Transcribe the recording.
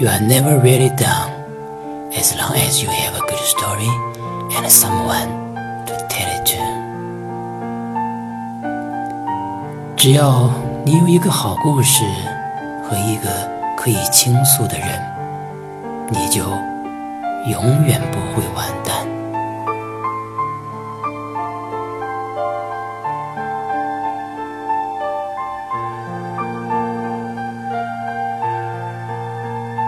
You are never really down as long as you have a good story and someone to tell it to. 只要你有一个好故事和一个可以倾诉的人，你就永远不会完。